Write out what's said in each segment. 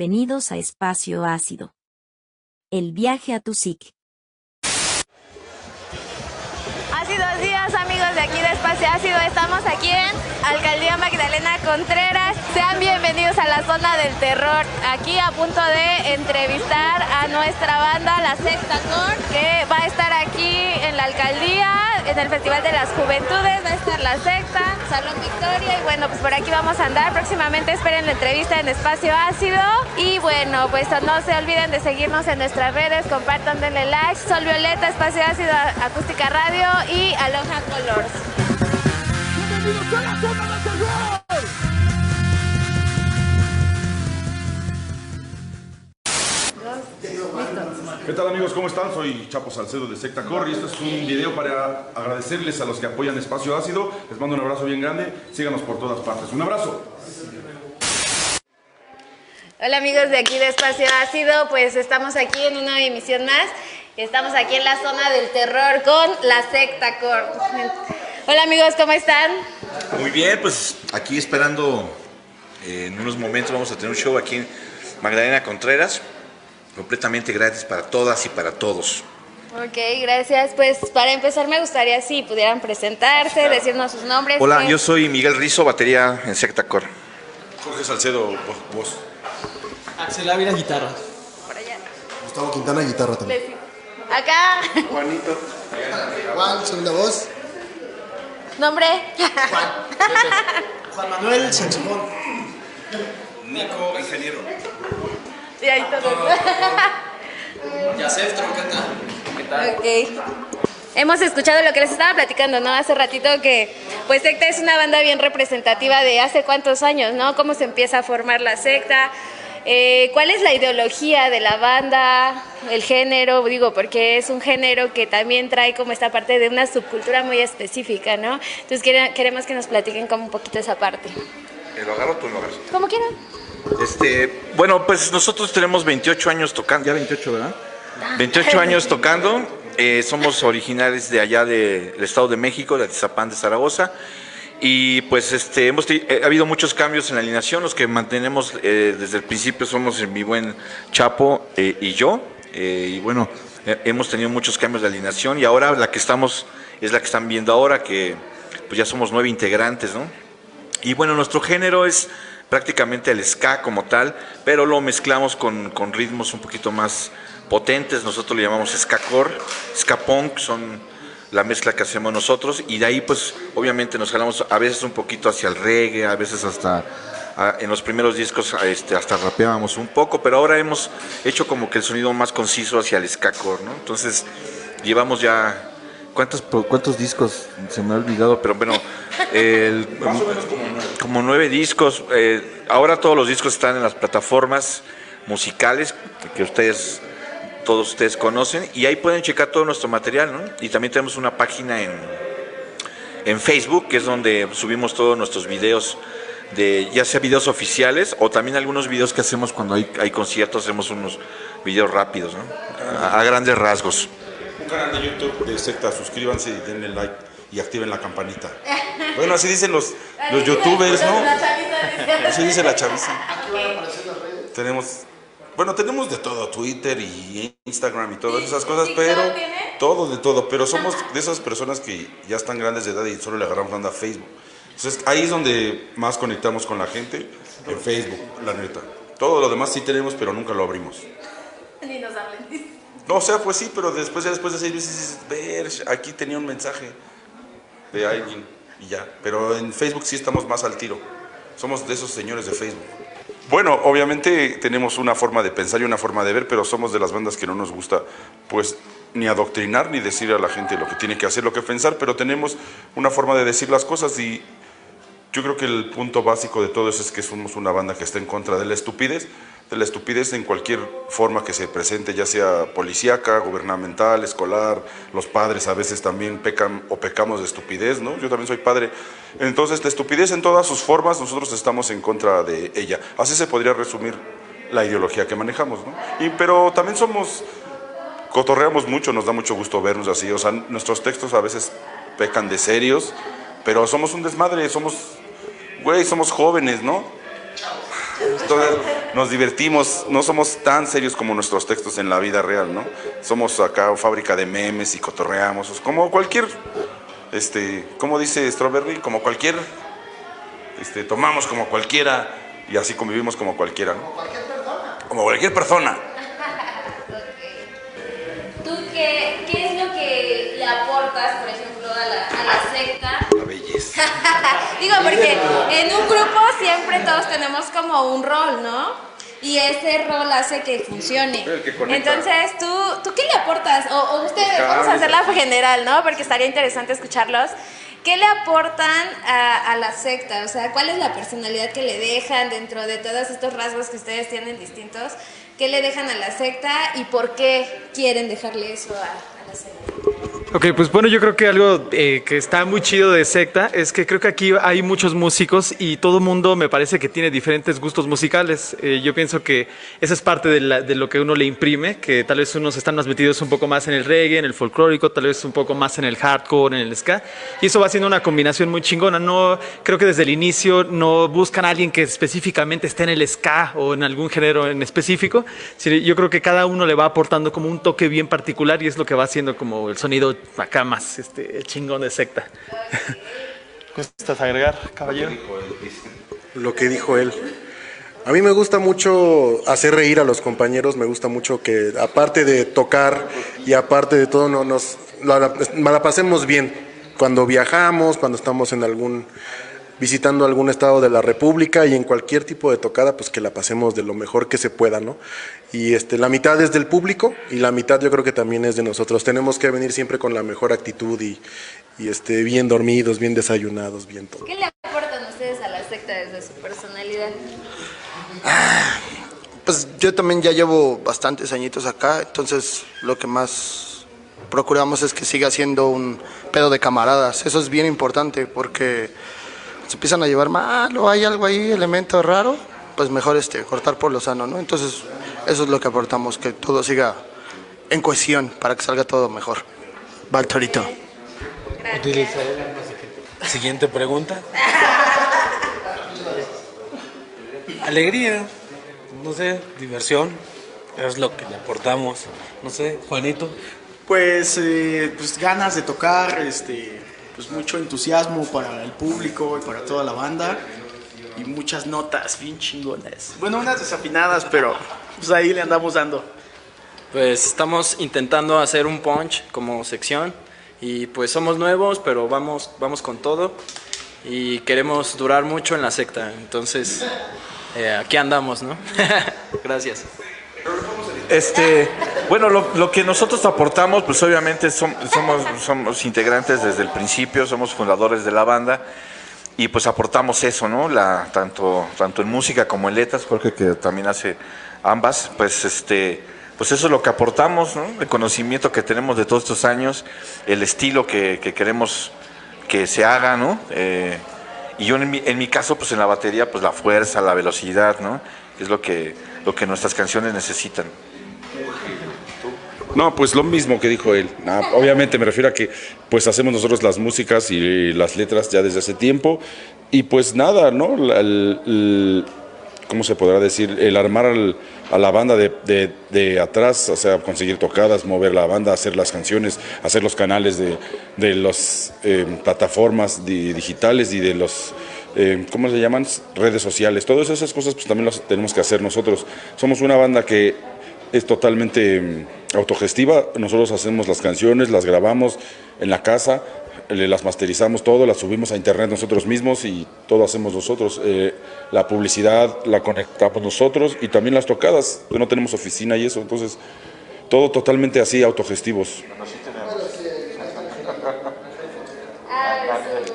Bienvenidos a Espacio Ácido. El viaje a tu psique. Días amigos aquí de Espacio Ácido, estamos aquí en Alcaldía Magdalena Contreras. Sean bienvenidos a la zona del terror. Aquí a punto de entrevistar a nuestra banda, la Sexta Cor, que va a estar aquí en la alcaldía, en el Festival de las Juventudes, va a estar la Sexta, Salón Victoria y bueno, pues por aquí vamos a andar. Próximamente esperen la entrevista en Espacio Ácido y bueno, pues no se olviden de seguirnos en nuestras redes, compartan, denle like. Sol Violeta, Espacio Ácido, Acústica Radio y Aloha Colors. ¡Bienvenidos a la zona del terror! ¿Qué tal amigos? ¿Cómo están? Soy Chapo Salcedo de Secta Core y este es un video para agradecerles a los que apoyan Espacio Ácido. Les mando un abrazo bien grande. Síganos por todas partes. Un abrazo. Hola amigos de aquí de Espacio Ácido, pues estamos aquí en una emisión más. Estamos aquí en la zona del terror con la secta Core. Hola amigos, ¿cómo están? Muy bien, pues aquí esperando eh, en unos momentos vamos a tener un show aquí en Magdalena Contreras, completamente gratis para todas y para todos. Ok, gracias. Pues para empezar me gustaría si pudieran presentarse, decirnos sus nombres. Hola, ¿Qué- yo soy Miguel Rizo, batería en Secta Core. Jorge Salcedo, voz. voz. Axel Ávila, guitarra. Por allá. Gustavo Quintana, guitarra también. Les- Acá. Juan, segunda voz. ¿Nombre? Juan Manuel, saxofón. Nico, ingeniero. Y ahí todos. Yacef, trompeta. ¿Qué tal? Ok. Hemos escuchado lo que les estaba platicando, ¿no? Hace ratito que, pues, Secta es una banda bien representativa de hace cuántos años, ¿no? Cómo se empieza a formar la secta. Eh, ¿Cuál es la ideología de la banda? El género, digo, porque es un género que también trae como esta parte de una subcultura muy específica, ¿no? Entonces quere- queremos que nos platiquen como un poquito esa parte. ¿Eh, ¿Lo agarro o tú lo agarras? Como quieran. Este, bueno, pues nosotros tenemos 28 años tocando, ya 28, ¿verdad? 28 años tocando. eh, somos originales de allá del Estado de México, de Atizapán de Zaragoza. Y pues este, hemos eh, ha habido muchos cambios en la alineación. Los que mantenemos eh, desde el principio somos mi buen Chapo eh, y yo. eh, y bueno, hemos tenido muchos cambios de alineación. Y ahora la que estamos es la que están viendo ahora, que pues ya somos nueve integrantes, ¿no? Y bueno, nuestro género es prácticamente el ska como tal, pero lo mezclamos con, con ritmos un poquito más potentes. Nosotros le llamamos ska core, ska punk, son la mezcla que hacemos nosotros. Y de ahí, pues, obviamente nos jalamos a veces un poquito hacia el reggae, a veces hasta. a- En los primeros discos este, hasta rapeábamos un poco, pero ahora hemos hecho como que el sonido más conciso hacia el ska core, ¿no? Entonces, llevamos ya ¿Cuántos, ¿Cuántos discos? Se me ha olvidado, pero bueno, el- como nueve discos. eh, ahora todos los discos están en las plataformas musicales que ustedes, todos ustedes conocen, y ahí pueden checar todo nuestro material, ¿no? Y también tenemos una página en, en Facebook, que es donde subimos todos nuestros videos, de ya sea videos oficiales o también algunos videos que hacemos cuando hay, hay conciertos, hacemos unos videos rápidos, ¿no? A- a grandes rasgos. Un canal de YouTube de Secta, suscríbanse y denle like y activen la campanita. Bueno, así dicen los, los youtubers, ¿no? Así dice la chaviza. Tenemos, bueno, tenemos de todo, Twitter y Instagram y todas esas cosas, ¿TikTok pero tiene? todo de todo, pero somos de esas personas que ya están grandes de edad y solo le agarramos onda a Facebook. Entonces ahí es donde más conectamos con la gente, en Facebook, la neta. Todo lo demás sí tenemos, pero nunca lo abrimos. Ni nos hablen. No, o sea, pues sí, pero después, ya después de seis meses dices, ver, aquí tenía un mensaje de alguien y ya. Pero en Facebook sí estamos más al tiro. Somos de esos señores de Facebook. Bueno, obviamente tenemos una forma de pensar y una forma de ver, pero somos de las bandas que no nos gusta, pues, ni adoctrinar ni decir a la gente lo que tiene que hacer, lo que pensar, pero tenemos una forma de decir las cosas y Yo creo que el punto básico de todo eso es que somos una banda que está en contra de la estupidez, de la estupidez en cualquier forma que se presente, ya sea policíaca, gubernamental, escolar, los padres a veces también pecan o pecamos de estupidez, ¿no? Yo también soy padre. Entonces, la estupidez en todas sus formas, nosotros estamos en contra de ella. Así se podría resumir la ideología que manejamos, ¿no? Y, pero también somos, cotorreamos mucho, nos da mucho gusto vernos así, o sea, nuestros textos a veces pecan de serios, pero somos un desmadre, somos, güey, somos jóvenes, ¿no? Entonces nos divertimos, no somos tan serios como nuestros textos en la vida real, ¿no? Somos acá fábrica de memes y cotorreamos, como cualquier, este, como dice Strawberry, como cualquier, este, tomamos como cualquiera y así convivimos como cualquiera, ¿no? Como cualquier persona. ¿Tú qué, qué es lo que le aportas, por ejemplo, a la secta? Digo, porque en un grupo siempre todos tenemos como un rol, ¿no? Y ese rol hace que funcione. Que. Entonces, ¿tú, ¿tú qué le aportas? O, o ustedes, Pues, vamos a hacerla general, ¿no? Porque estaría interesante escucharlos. ¿Qué le aportan a, a la secta? O sea, ¿cuál es la personalidad que le dejan dentro de todos estos rasgos que ustedes tienen distintos? ¿Qué le dejan a la secta y por qué quieren dejarle eso a Ok, pues bueno, yo creo que algo eh, que está muy chido de secta es que creo que aquí hay muchos músicos y todo mundo me parece que tiene diferentes gustos musicales. Eh, yo pienso que esa es parte de, la- de lo que uno le imprime, que tal vez unos están más metidos un poco más en el reggae, en el folclórico, tal vez un poco más en el hardcore, en el ska, y eso va siendo una combinación muy chingona. No, creo que desde el inicio no buscan a alguien que específicamente esté en el ska o en algún género en específico, sino yo creo que cada uno le va aportando como un toque bien particular y es lo que va haciendo como el sonido acá más este, chingón de secta. ¿Gustas agregar, caballero? Lo que dijo él. A mí me gusta mucho hacer reír a los compañeros, me gusta mucho que aparte de tocar y aparte de todo no nos la, la- la pasemos bien cuando viajamos, cuando estamos en algún visitando algún estado de la República y en cualquier tipo de tocada, pues que la pasemos de lo mejor que se pueda, ¿no? Y este, la mitad es del público y la mitad yo creo que también es de nosotros. Tenemos que venir siempre con la mejor actitud y, y este, bien dormidos, bien desayunados, bien todo. ¿Qué le aportan ustedes a la secta desde su personalidad? Pues yo también ya llevo bastantes añitos acá, entonces lo que más procuramos es que siga siendo un pedo de camaradas. Eso es bien importante porque se empiezan a llevar mal o hay algo ahí, elemento raro, pues mejor este, cortar por lo sano, ¿no? Entonces eso es lo que aportamos, que todo siga en cohesión para que salga todo mejor. Va el torito. Siguiente pregunta. Alegría, no sé, diversión, es lo que le aportamos. No sé, Juanito. Pues, eh, pues ganas de tocar, este, pues mucho entusiasmo para el público y para toda la banda y muchas notas bien chingonas. Bueno, unas desafinadas, pero pues ahí le andamos dando. Pues estamos intentando hacer un punch como sección y pues somos nuevos, pero vamos, vamos con todo y queremos durar mucho en la secta. Entonces, eh, aquí andamos, ¿no? Gracias. Este, bueno, lo, que nosotros aportamos, pues obviamente som- somos, somos integrantes desde el principio, somos fundadores de la banda y pues aportamos eso, ¿no? La, tanto, tanto en música como en letras, porque que también hace ambas, pues este, pues eso es lo que aportamos, ¿no? El conocimiento que tenemos de todos estos años, el estilo que, que queremos que se haga, ¿no? Eh, y yo en mi, en mi caso, pues en la batería, pues la fuerza, la velocidad, ¿no? Es lo que, lo que nuestras canciones necesitan. No, pues lo mismo que dijo él. Ah, obviamente me refiero a que pues hacemos nosotros las músicas y las letras ya desde hace tiempo y pues nada, ¿no? ¿Cómo se podrá decir? El armar al- a la banda de, atrás, o sea, conseguir tocadas, mover la banda, hacer las canciones, hacer los canales de, de las eh, plataformas di- digitales y de los, eh, ¿cómo se llaman? Redes sociales. Todas esas cosas pues también las tenemos que hacer nosotros. Somos una banda que es totalmente autogestiva. Nosotros hacemos las canciones, las grabamos en la casa, le- las masterizamos todo, las subimos a internet nosotros mismos y todo hacemos nosotros. Eh, la publicidad la conectamos nosotros y también las tocadas. No tenemos oficina y eso, entonces todo totalmente así autogestivos.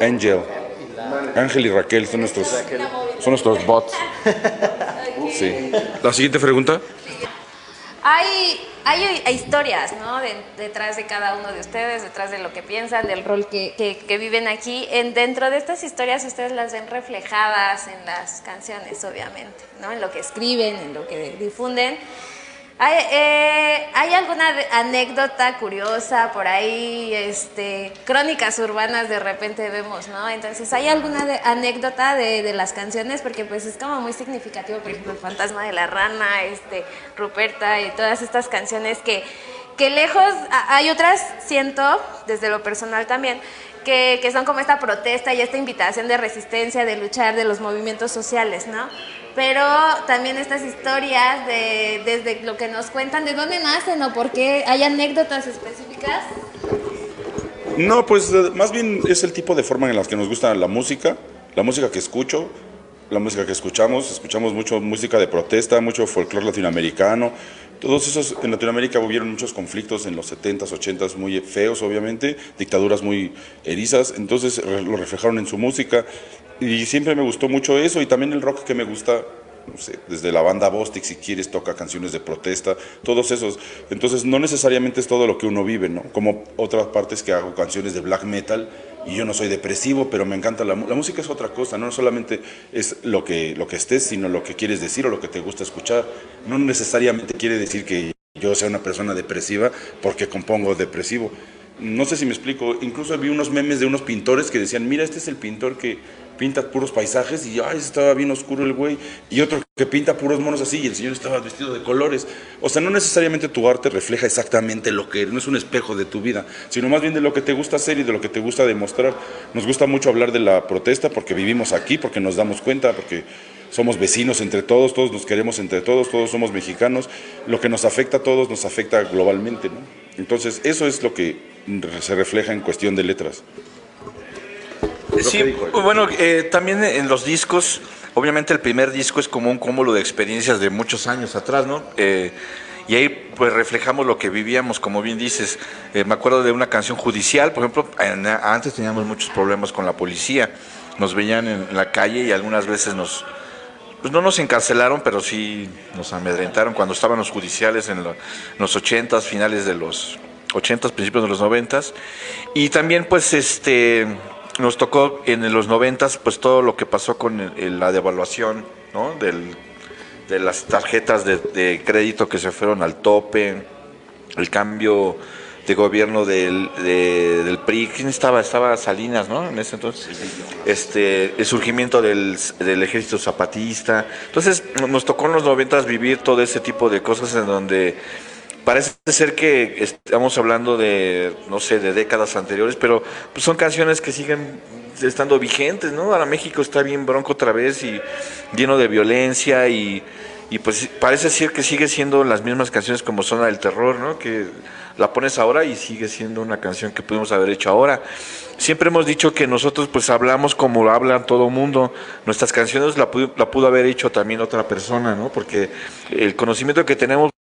Angel. Ángel y Raquel son nuestros, son nuestros bots. Sí. La siguiente pregunta. Hay, hay historias, ¿no? De- detrás de cada uno de ustedes, detrás de lo que piensan, del rol que, que- que viven aquí. En, dentro de estas historias ustedes las ven reflejadas en las canciones, obviamente, ¿no? En lo que escriben, en lo que difunden. ¿Hay, eh, ¿hay alguna anécdota curiosa por ahí? Este, crónicas urbanas de repente vemos, ¿no? Entonces, ¿hay alguna de- anécdota de, de las canciones? Porque pues es como muy significativo, por ejemplo, El Fantasma de la Rana, este, Ruperta y todas estas canciones que, que lejos, hay otras, siento, desde lo personal también, que, que son como esta protesta y esta invitación de resistencia, de luchar, de los movimientos sociales, ¿no? Pero también estas historias de, desde lo que nos cuentan, de dónde nacen o por qué, hay anécdotas específicas. No, pues eh, más bien es el tipo de forma en la que nos gusta la música, la música que escucho, la música que escuchamos, escuchamos mucho música de protesta, mucho folclore latinoamericano. Todos esos, en Latinoamérica hubieron muchos conflictos en los 70s, 80s, muy feos obviamente, dictaduras muy erizas, entonces lo reflejaron en su música y siempre me gustó mucho eso y también el rock que me gusta no sé, desde la banda Bostic, si quieres, toca canciones de protesta, todos esos. Entonces, no necesariamente es todo lo que uno vive, ¿no? Como otras partes que hago canciones de black metal y yo no soy depresivo, pero me encanta la, la música, es otra cosa, no solamente es lo que, lo que estés, sino lo que quieres decir o lo que te gusta escuchar. No necesariamente quiere decir que yo sea una persona depresiva porque compongo depresivo. No sé si me explico, incluso vi unos memes de unos pintores que decían, mira, este es el pintor que pinta puros paisajes y ay, estaba bien oscuro el güey, y otro que pinta puros monos así y el señor estaba vestido de colores. O sea, no necesariamente tu arte refleja exactamente lo que no es un espejo de tu vida, sino más bien de lo que te gusta hacer y de lo que te gusta demostrar. Nos gusta mucho hablar de la protesta porque vivimos aquí, porque nos damos cuenta, porque somos vecinos entre todos, todos nos queremos entre todos, todos somos mexicanos. Lo que nos afecta a todos nos afecta globalmente. Entonces, eso es lo que se refleja en cuestión de letras. Sí, bueno, eh, también en los discos, obviamente el primer disco es como un cúmulo de experiencias de muchos años atrás, ¿no? Eh, y ahí pues reflejamos lo que vivíamos, como bien dices. Eh, me acuerdo de una canción judicial, por ejemplo, en- antes teníamos muchos problemas con la policía. Nos veían en la calle y algunas veces nos, pues no nos encarcelaron, pero sí nos amedrentaron cuando estaban los judiciales en lo- los 80s, finales de los 80s, principios de los 90s. Y también pues este nos tocó en los 90s pues todo lo que pasó con el- la devaluación, ¿no? Del, de las tarjetas de, de crédito que se fueron al tope, el cambio de gobierno del, de- del PRI, ¿quién estaba? Estaba Salinas, ¿no? En ese entonces. Este, el surgimiento del, del ejército zapatista. Entonces, nos tocó en los noventas vivir todo ese tipo de cosas en donde parece ser que estamos hablando de, no sé, de décadas anteriores, pero pues, son canciones que siguen estando vigentes, ¿no? Ahora México está bien bronco otra vez y lleno de violencia y, y pues parece ser que sigue siendo las mismas canciones como Zona del Terror, ¿no? Que la pones ahora y sigue siendo una canción que pudimos haber hecho ahora. Siempre hemos dicho que nosotros pues hablamos como habla todo mundo. Nuestras canciones la la pudo haber hecho también otra persona, ¿no? Porque el conocimiento que tenemos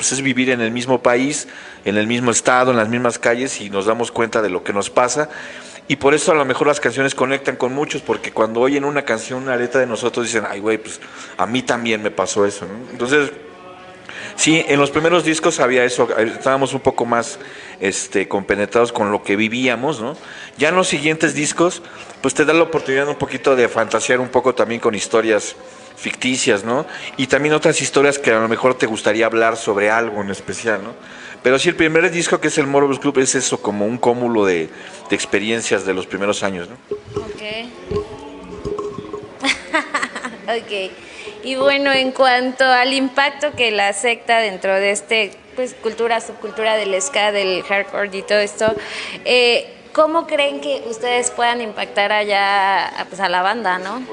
pues es vivir en el mismo país, en el mismo estado, en las mismas calles y nos damos cuenta de lo que nos pasa. Y por eso a lo mejor las canciones conectan con muchos, porque cuando oyen una canción, una letra de nosotros, dicen, ay, güey, pues a mí también me pasó eso. Entonces, sí, en los primeros discos había eso, estábamos un poco más este, compenetrados con lo que vivíamos, ¿no? Ya en los siguientes discos, pues te da la oportunidad un poquito de fantasear un poco también con historias ficticias, ¿no? Y también otras historias que a lo mejor te gustaría hablar sobre algo en especial, ¿no? Pero sí, el primer disco que es el Morbus Club es eso, como un cúmulo de, experiencias de los primeros años, ¿no? Ok. ok. Y bueno, en cuanto al impacto que la secta dentro de este, pues, cultura, subcultura del ska, del hardcore y todo esto, eh, ¿cómo creen que ustedes puedan impactar allá a, pues, la banda, no?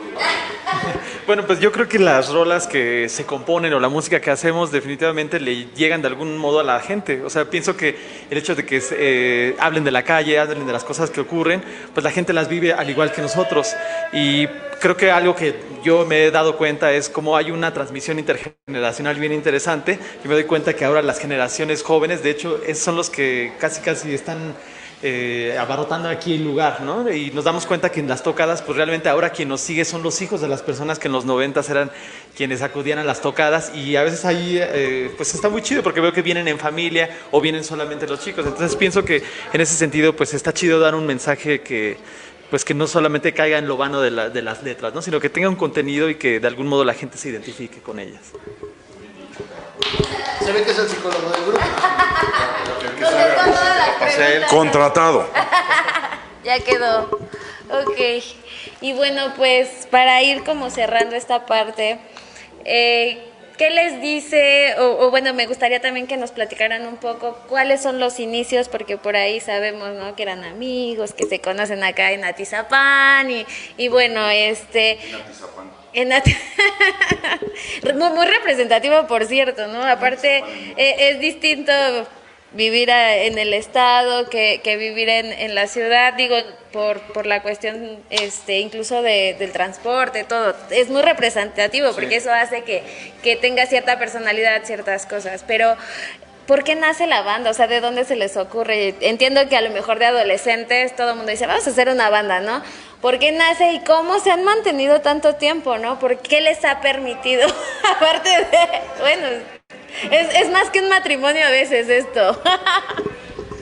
Bueno, pues yo creo que las rolas que se componen o la música que hacemos definitivamente le llegan de algún modo a la gente. O sea, pienso que el hecho de que eh, hablen de la calle, hablen de las cosas que ocurren, pues la gente las vive al igual que nosotros. Y creo que algo que yo me he dado cuenta es cómo hay una transmisión intergeneracional bien interesante. Yo me doy cuenta que ahora las generaciones jóvenes, de hecho, son los que casi casi están eh, abarrotando aquí el lugar, ¿no? Y nos damos cuenta que en las tocadas, pues realmente ahora quien nos sigue son los hijos de las personas que en los 90 eran quienes acudían a las tocadas y a veces ahí, eh, pues está muy chido porque veo que vienen en familia o vienen solamente los chicos. Entonces pienso que en ese sentido, pues está chido dar un mensaje que pues que no solamente caiga en lo vano de, la- de las letras, ¿no? sino que tenga un contenido y que de algún modo la gente se identifique con ellas. Se ve que es el psicólogo del grupo. Contratado. Ya quedó. Ok. Y bueno, pues para ir como cerrando esta parte, eh, ¿qué les dice? O, o bueno, me gustaría también que nos platicaran un poco cuáles son los inicios, porque por ahí sabemos, ¿no? Que eran amigos, que se conocen acá en Atizapán y, y bueno, este... En Ati- muy, muy representativo, por cierto, ¿no? Aparte, eh, es distinto vivir en el estado que, que vivir en, en la ciudad, digo, por, por la cuestión este, incluso de- del transporte, todo. Es muy representativo porque eso hace que, que tenga cierta personalidad, ciertas cosas. Pero, ¿por qué nace la banda? O sea, ¿de dónde se les ocurre? Entiendo que a lo mejor de adolescentes todo el mundo dice, vamos a hacer una banda, ¿no? ¿Por qué nace y cómo se han mantenido tanto tiempo, no? ¿Por qué les ha permitido, aparte de, bueno, es, es más que un matrimonio a veces esto.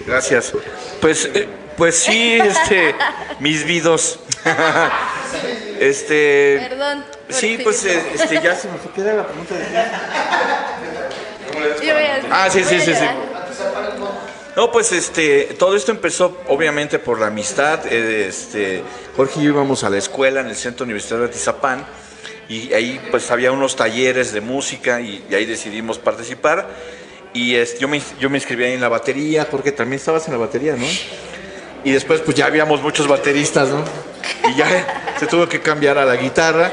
Gracias. Pues, eh, pues sí, este, mis vidos. este, Perdón. sí, pues, eh, este, ya se me fue. ¿Qué era la pregunta de Yo voy a- Ah, sí, sí, sí, sí. No, pues este, todo esto empezó obviamente por la amistad. eh, Este, Jorge y yo íbamos a la escuela en el Centro Universitario de Atizapán y ahí pues había unos talleres de música y, y ahí decidimos participar. Y este, yo, me, yo me inscribí ahí en la batería, Jorge también estabas en la batería, ¿no? Y después pues ya habíamos muchos bateristas, ¿no? Y ya se tuvo que cambiar a la guitarra.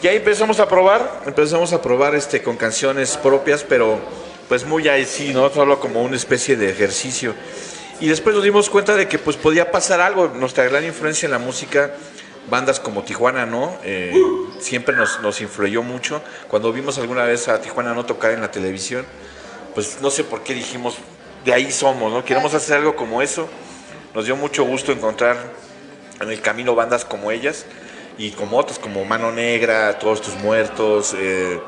Y ahí empezamos a probar, empezamos a probar este, con canciones propias, pero pues muy ahí sí, ¿no? Solo como una especie de ejercicio. Y después nos dimos cuenta de que pues podía pasar algo. Nuestra gran influencia en la música, bandas como Tijuana, ¿no? Eh, siempre nos, influyó mucho. Cuando vimos alguna vez a Tijuana no tocar en la televisión, pues no sé por qué dijimos, de ahí somos, ¿no? Queremos hacer algo como eso. Nos dio mucho gusto encontrar en el camino bandas como ellas y como otras, como Mano Negra, Todos Tus Muertos, eh,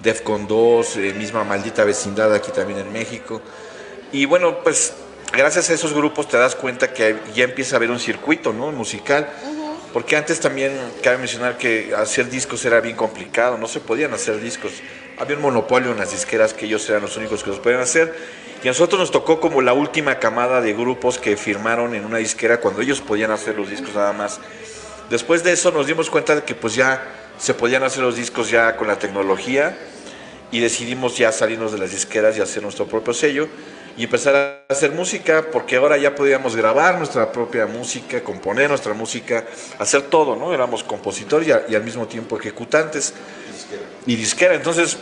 Defcon 2, eh, misma Maldita Vecindad aquí también en México. Y bueno, pues gracias a esos grupos te das cuenta que ya empieza a haber un circuito ¿no? musical. Porque antes también cabe mencionar que hacer discos era bien complicado, no se podían hacer discos. Había un monopolio en las disqueras que ellos eran los únicos que los podían hacer. Y a nosotros nos tocó como la última camada de grupos que firmaron en una disquera cuando ellos podían hacer los discos nada más. Después de eso nos dimos cuenta de que pues ya se podían hacer los discos ya con la tecnología y decidimos ya salirnos de las disqueras y hacer nuestro propio sello y empezar a hacer música porque ahora ya podíamos grabar nuestra propia música, componer nuestra música, hacer todo, ¿no? Éramos compositores y, a- y al mismo tiempo ejecutantes y disquera. Entonces,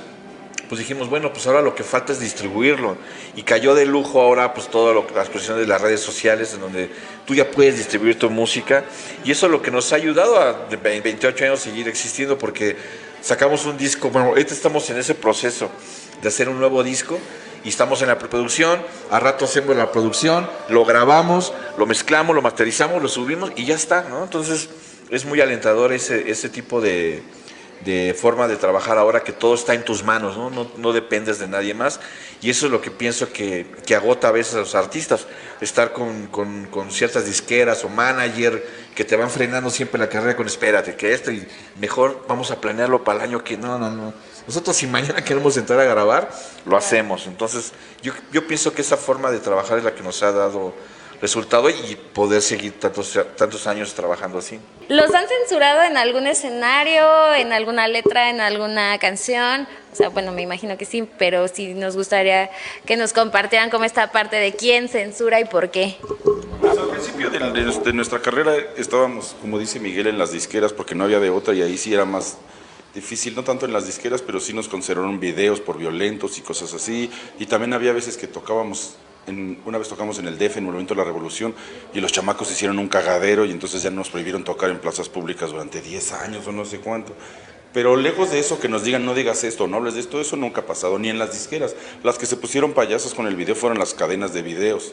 pues dijimos, bueno, pues ahora lo que falta es distribuirlo. Y cayó de lujo ahora pues todas las posiciones de las redes sociales en donde tú ya puedes distribuir tu música. Y eso es lo que nos ha ayudado a de 28 años seguir existiendo porque sacamos un disco, bueno, ahorita estamos en ese proceso de hacer un nuevo disco y estamos en la preproducción, a rato hacemos la producción, lo grabamos, lo mezclamos, lo masterizamos, lo subimos y ya está, ¿no? Entonces es muy alentador ese, ese tipo de, de forma de trabajar ahora que todo está en tus manos, ¿no? No, no dependes de nadie más. Y eso es lo que pienso que, que agota a veces a los artistas, estar con, con- con ciertas disqueras o manager que te van frenando siempre la carrera con espérate, que esto y mejor vamos a planearlo para el año que no, no, no. Nosotros si mañana queremos entrar a grabar, lo hacemos. Entonces yo, yo pienso que esa forma de trabajar es la que nos ha dado resultado y poder seguir tantos, tantos años trabajando así. ¿Los han censurado en algún escenario, en alguna letra, en alguna canción? O sea, bueno, me imagino que sí, pero sí nos gustaría que nos compartieran como esta parte de quién censura y por qué. Pues al principio de, de- de nuestra carrera estábamos, como dice Miguel, en las disqueras porque no había de otra y ahí sí era más difícil, no tanto en las disqueras, pero sí nos consideraron videos por violentos y cosas así. Y también había veces que tocábamos, en, una vez tocamos en el DF, en el Movimiento de la Revolución, y los chamacos hicieron un cagadero y entonces ya nos prohibieron tocar en plazas públicas durante 10 años o no sé cuánto. Pero lejos de eso, que nos digan no digas esto, no hables de esto, eso nunca ha pasado, ni en las disqueras. Las que se pusieron payasos con el video fueron las cadenas de videos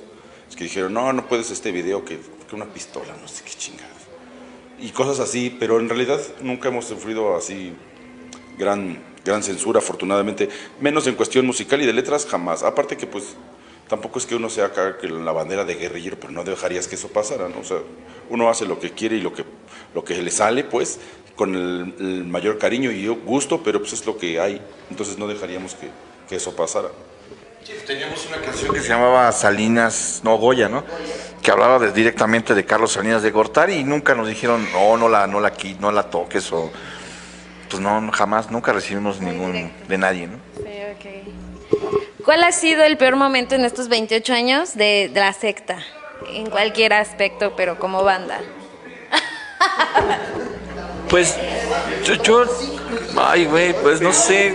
Es que dijeron, no, no puedes este video, que, que una pistola, no sé qué chingada. Y cosas así, pero en realidad nunca hemos sufrido así gran, gran censura, afortunadamente. Menos en cuestión musical y de letras, jamás. Aparte que pues tampoco es que uno sea acá la bandera de guerrillero, pero no dejarías que eso pasara, ¿no? O sea, uno hace lo que quiere y lo que, lo que le sale, pues, con el, el mayor cariño y gusto, pero pues es lo que hay. Entonces no dejaríamos que, que eso pasara. Teníamos una canción que se llamaba Salinas, no Goya, ¿no? Que hablaba de- directamente de Carlos Salinas de Gortari y nunca nos dijeron, no, no la, no la, no la toques o... Pues no, jamás, nunca recibimos ningún de nadie, ¿no? ¿Cuál ha sido el peor momento en estos 28 años de, de la secta? En cualquier aspecto, pero como banda. Pues yo, yo ay, güey, pues no sé.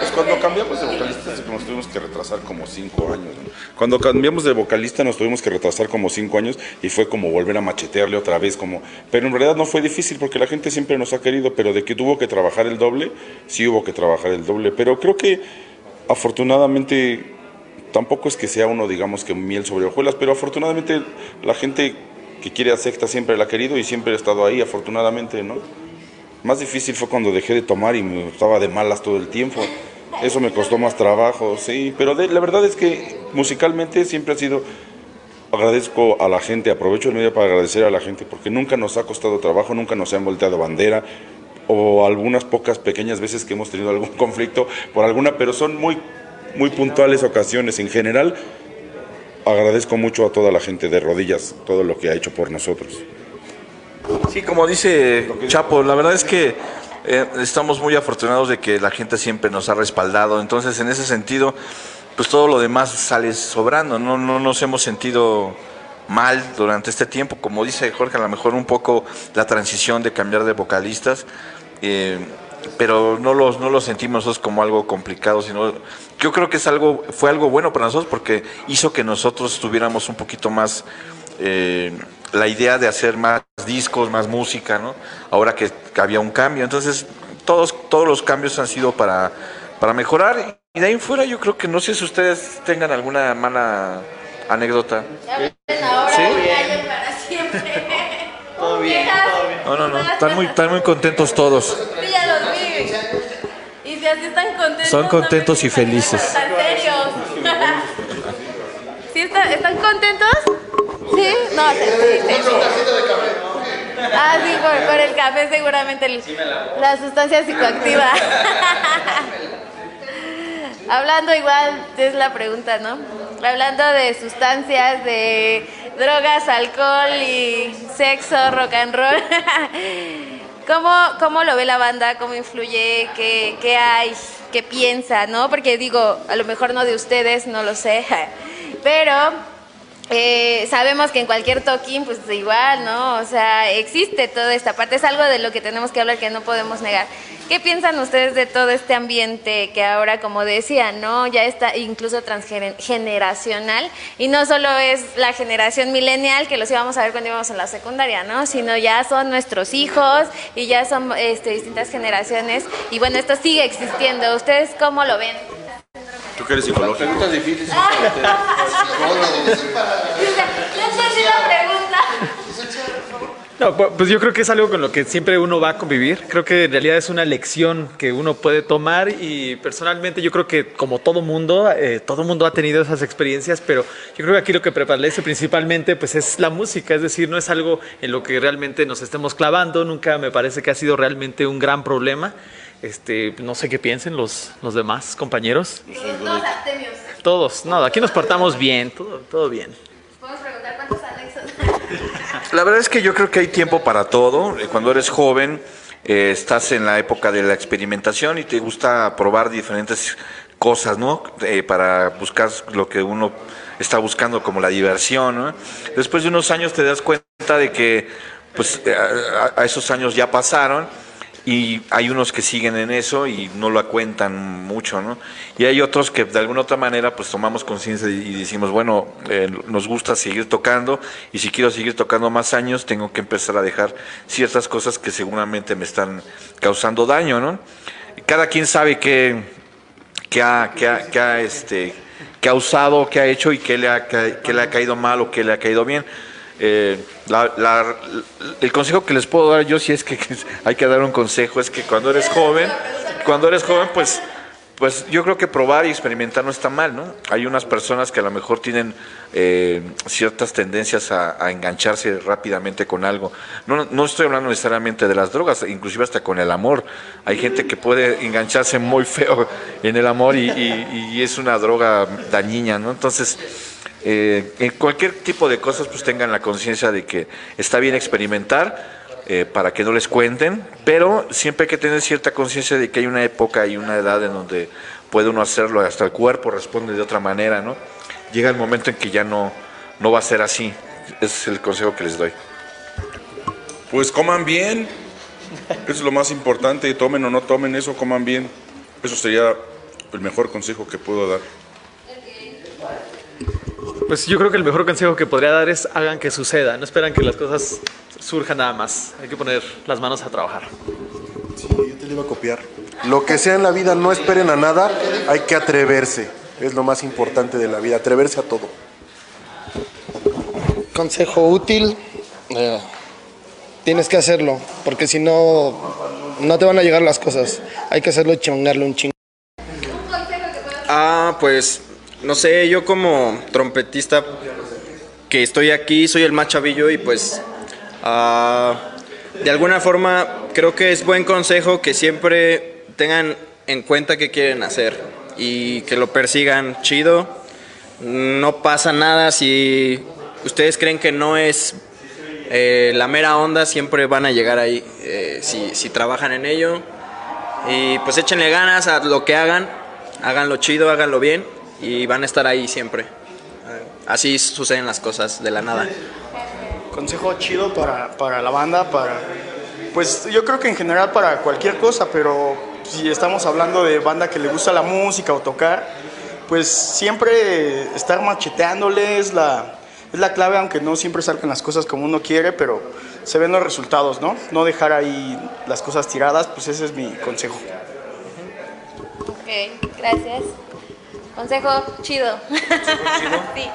Pues cuando cambiamos de vocalista nos tuvimos que retrasar como cinco años. ¿no? Cuando cambiamos de vocalista nos tuvimos que retrasar como cinco años y fue como volver a machetearle otra vez. como Pero en realidad no fue difícil porque la gente siempre nos ha querido, pero de que tuvo que trabajar el doble, sí hubo que trabajar el doble. Pero creo que afortunadamente tampoco es que sea uno, digamos que miel sobre hojuelas, pero afortunadamente la gente que quiere a secta siempre la ha querido y siempre ha estado ahí, afortunadamente, ¿no? Más difícil fue cuando dejé de tomar y me estaba de malas todo el tiempo. Eso me costó más trabajo, sí. Pero la verdad es que musicalmente siempre ha sido... Agradezco a la gente, aprovecho el medio para agradecer a la gente porque nunca nos ha costado trabajo, nunca nos han volteado bandera o algunas pocas pequeñas veces que hemos tenido algún conflicto por alguna, pero son muy, muy puntuales ocasiones. En general, agradezco mucho a toda la gente de rodillas todo lo que ha hecho por nosotros. Sí, como dice Chapo, la verdad es que eh, estamos muy afortunados de que la gente siempre nos ha respaldado. Entonces, en ese sentido, pues todo lo demás sale sobrando. No, no nos hemos sentido mal durante este tiempo. Como dice Jorge, a lo mejor un poco la transición de cambiar de vocalistas. eh, pero no lo, no lo sentimos nosotros como algo complicado, sino yo creo que es algo, fue algo bueno para nosotros porque hizo que nosotros tuviéramos un poquito más eh, la idea de hacer más discos, más música, ¿no? Ahora que, que había un cambio. Entonces, todos, todos los cambios han sido para, para mejorar. Y de ahí en fuera yo creo que no sé si ustedes tengan alguna mala anécdota. ¿Sí? Todo bien, todo bien. No, no, no. Están muy, están muy contentos todos. Sí, ya los vi. Y si así están contentos. Son no contentos me y felices. Están serios. ¿Sí está- ¿Están contentos? Sí, no, sí, sí, sí. Ah, sí, por, por el café seguramente el- la sustancia psicoactiva. Hablando igual, es la pregunta, ¿no? Hablando de sustancias, de drogas, alcohol y sexo, rock and roll. ¿Cómo, cómo lo ve la banda? ¿Cómo influye? ¿Qué, qué hay? ¿Qué piensa? ¿No? Porque digo, a lo mejor no de ustedes, no lo sé. Pero eh, sabemos que en cualquier toquín, pues igual, ¿no? O sea, existe toda esta parte, es algo de lo que tenemos que hablar que no podemos negar. ¿Qué piensan ustedes de todo este ambiente que ahora, como decía, ¿no? Ya está incluso transgeneracional y no solo es la generación millennial que los íbamos a ver cuando íbamos en la secundaria, ¿no? Sino ya son nuestros hijos y ya son este, distintas generaciones y bueno, esto sigue existiendo. ¿Ustedes cómo lo ven? ¿Tú que eres psicólogo? Preguntas difíciles. Yo entendí la pregunta. No, pu- pues yo creo que es algo con lo que siempre uno va a convivir. Creo que en realidad es una lección que uno puede tomar y personalmente yo creo que como todo mundo, eh, todo mundo ha tenido esas experiencias, pero yo creo que aquí lo que prevalece principalmente pues es la música, es decir, no es algo en lo que realmente nos estemos clavando, nunca me parece que ha sido realmente un gran problema. Este, no sé qué piensen los, los demás compañeros. Todos abstemios. Todos, no, aquí nos portamos bien, todo, todo bien. Podemos preguntar cuántos anexos. La verdad es que yo creo que hay tiempo para todo. Eh, Cuando eres joven, eh, estás en la época de la experimentación y te gusta probar diferentes cosas, ¿no? Eh, para buscar lo que uno está buscando como la diversión, ¿no? Después de unos años te das cuenta de que, pues, eh, a, a esos años ya pasaron y hay unos que siguen en eso y no lo cuentan mucho, ¿no? Y hay otros que de alguna otra manera pues tomamos conciencia y decimos, bueno, eh, nos gusta seguir tocando y si quiero seguir tocando más años tengo que empezar a dejar ciertas cosas que seguramente me están causando daño, ¿no? Cada quien sabe que ha, que ha- que ha, este, qué ha usado, qué ha hecho y qué le ha, qué le ha caído mal o qué le ha caído bien. Eh, la- la- el consejo que les puedo dar yo, si es que hay que dar un consejo, es que cuando eres joven, cuando eres joven, pues, pues yo creo que probar y experimentar no está mal, ¿no? Hay unas personas que a lo mejor tienen eh, ciertas tendencias a, engancharse rápidamente con algo. No, no estoy hablando necesariamente de las drogas, inclusive hasta con el amor. Hay gente que puede engancharse muy feo en el amor y, y- y es una droga dañina, ¿no? Entonces, eh, en cualquier tipo de cosas, pues tengan la conciencia de que está bien experimentar eh, para que no les cuenten, pero siempre hay que tener cierta conciencia de que hay una época y una edad en donde puede uno hacerlo, hasta el cuerpo responde de otra manera, ¿no? Llega el momento en que ya no, no va a ser así. Es el consejo que les doy. Pues coman bien. Es lo más importante. Tomen o no tomen eso, coman bien. Eso sería el mejor consejo que puedo dar. Pues yo creo que el mejor consejo que podría dar es hagan que suceda, no esperan que las cosas surjan nada más. Hay que poner las manos a trabajar. Sí, yo te lo iba a copiar. Lo que sea en la vida, no esperen a nada, hay que atreverse. Es lo más importante de la vida, atreverse a todo. Consejo útil, eh, tienes que hacerlo, porque si no, no te van a llegar las cosas. Hay que hacerlo y chingarle un chingo. Ah, pues no sé, yo como trompetista que estoy aquí, soy el más chavillo y pues ah, de alguna forma creo que es buen consejo que siempre tengan en cuenta qué quieren hacer y que lo persigan chido. No pasa nada si ustedes creen que no es eh, la mera onda, siempre van a llegar ahí eh, si, si trabajan en ello. Y pues échenle ganas a lo que hagan, háganlo chido, háganlo bien y van a estar ahí siempre. Así suceden las cosas de la nada. Consejo chido para, para la banda, para... Pues yo creo que en general para cualquier cosa, pero si estamos hablando de banda que le gusta la música o tocar, pues siempre estar macheteándole es la, es la clave, aunque no siempre salgan las cosas como uno quiere, pero se ven los resultados, ¿no? No dejar ahí las cosas tiradas, pues ese es mi consejo. Ok, gracias. Consejo chido. sí.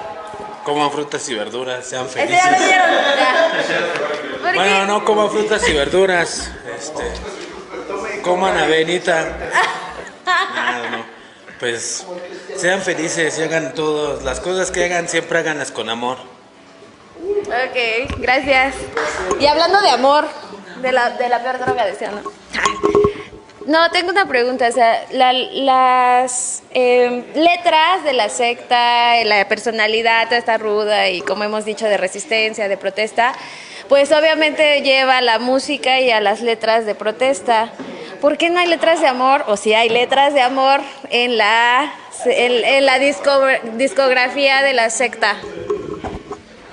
Coman frutas y verduras, sean felices. ya lo dieron. Ya. ¿Por qué? Bueno, no coman frutas y verduras. Este, coman avenita. Nada, no. Pues sean felices y hagan todas las cosas que hagan, siempre háganlas con amor. Ok, gracias. Y hablando de amor, de la, de la peor droga, decía, ¿no? No, tengo una pregunta. O sea, la- las eh, letras de la secta, la personalidad toda esta ruda y como hemos dicho de resistencia, de protesta, pues obviamente lleva a la música y a las letras de protesta. ¿Por qué no hay letras de amor, o si hay letras de amor en la, en, en la disco- discografía de la secta?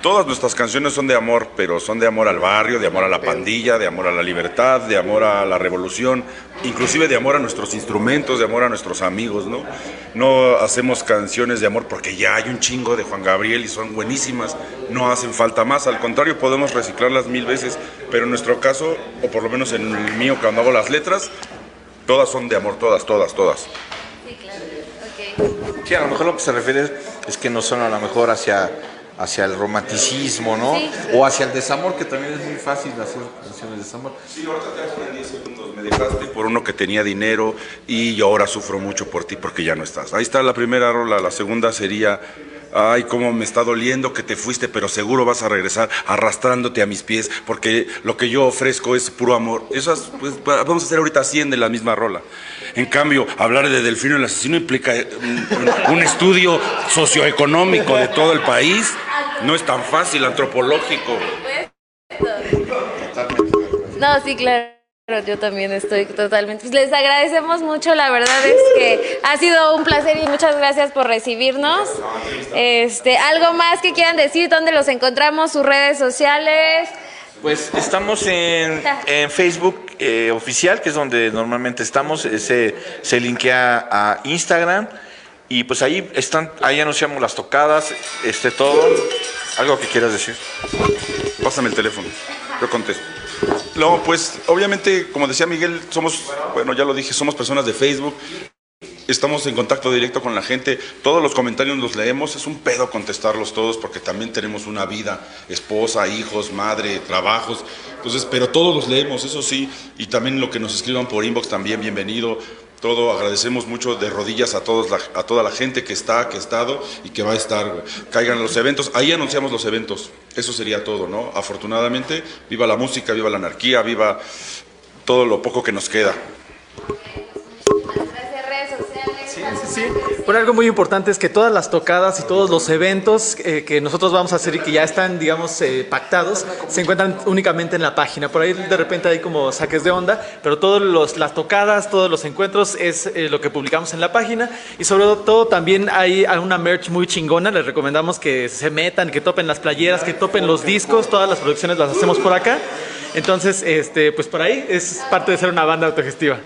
Todas nuestras canciones son de amor, pero son de amor al barrio, de amor a la pandilla, de amor a la libertad, de amor a la revolución, inclusive de amor a nuestros instrumentos, de amor a nuestros amigos, ¿no? No hacemos canciones de amor porque ya hay un chingo de Juan Gabriel y son buenísimas, no hacen falta más, al contrario, podemos reciclarlas mil veces, pero en nuestro caso, o por lo menos en el mío cuando hago las letras, todas son de amor, todas, todas, todas. Sí, a lo mejor lo que se refiere es que no son a lo mejor hacia, hacia el romanticismo, ¿no? Sí. O hacia el desamor, que también es muy fácil hacer canciones de desamor. Sí, ahorita te hago en 10 segundos. Me dejaste por uno que tenía dinero y yo ahora sufro mucho por ti porque ya no estás. Ahí está la primera rola. La segunda sería, ay, cómo me está doliendo que te fuiste, pero seguro vas a regresar arrastrándote a mis pies porque lo que yo ofrezco es puro amor. Esas, pues, va- vamos a hacer ahorita 100 de la misma rola. En cambio, hablar de Delfino el asesino implica eh, un, un estudio socioeconómico de todo el país. No es tan fácil, antropológico. No, sí, claro. Yo también estoy totalmente. Pues les agradecemos mucho, la verdad es que ha sido un placer y muchas gracias por recibirnos. Este, algo más que quieran decir, dónde los encontramos, sus redes sociales. Pues estamos en, en Facebook eh, oficial, que es donde normalmente estamos. Ese se linkea a Instagram. Y pues ahí están, ahí anunciamos las tocadas, este todo. Algo que quieras decir. Pásame el teléfono, yo contesto. No, pues obviamente, como decía Miguel, somos, bueno, ya lo dije, somos personas de Facebook. estamos en contacto directo con la gente, todos los comentarios los leemos, es un pedo contestarlos todos porque también tenemos una vida, esposa, hijos, madre, trabajos, entonces, pero todos los leemos, eso sí, y también lo que nos escriban por inbox también, bienvenido. Todo, agradecemos mucho de rodillas a, todos la- a toda la gente que está, que ha estado y que va a estar. Caigan los eventos, ahí anunciamos los eventos. Eso sería todo, ¿no? Afortunadamente, viva la música, viva la anarquía, viva todo lo poco que nos queda. Gracias, redes sociales. Sí. Pero algo muy importante es que todas las tocadas y todos los eventos eh, que nosotros vamos a hacer y que ya están, digamos, eh, pactados, se encuentran únicamente en la página. Por ahí de repente hay como saques de onda, pero todas las tocadas, todos los encuentros es eh, lo que publicamos en la página. Y sobre todo también hay una merch muy chingona. Les recomendamos que se metan, que topen las playeras, que topen los discos. Todas las producciones las hacemos por acá. Entonces, este, pues por ahí es parte de ser una banda autogestiva.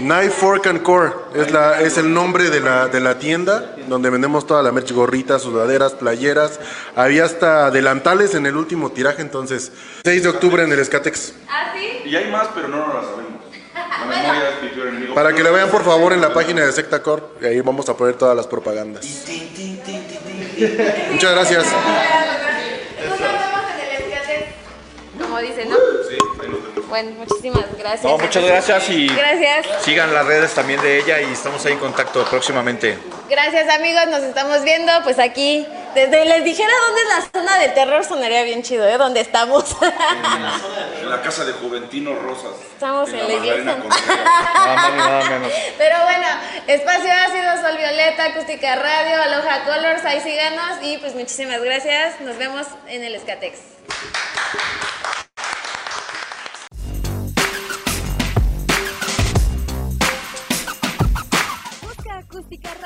Knife Fork and Core es, la, es el nombre de la, de la tienda donde vendemos toda la merch, gorritas, sudaderas, playeras. Había hasta delantales en el último tiraje, entonces 6 de octubre en el Escatex. ¿Ah, sí? Y hay más, pero no nos las sabemos. La memoria. Para que la vean por favor en la página de Secta Core, y ahí vamos a poner todas las propagandas. Muchas gracias. Nos vemos en el Escates, como dicen, ¿no? Sí, ahí nos vemos. Bueno, muchísimas gracias. No, muchas gracias y Gracias. sigan las redes también de ella y estamos ahí en contacto próximamente. Gracias amigos, nos estamos viendo pues aquí. Desde les dijera dónde es la zona del terror sonaría bien chido, ¿eh? ¿Dónde estamos? En la casa de Juventino Rosas. Estamos en la iglesia. Nada nada menos. Pero bueno, Espacio Ácido, Sol Violeta, Acústica Radio, Aloha Colors, ahí síganos y pues muchísimas gracias. Nos vemos en el Escatex.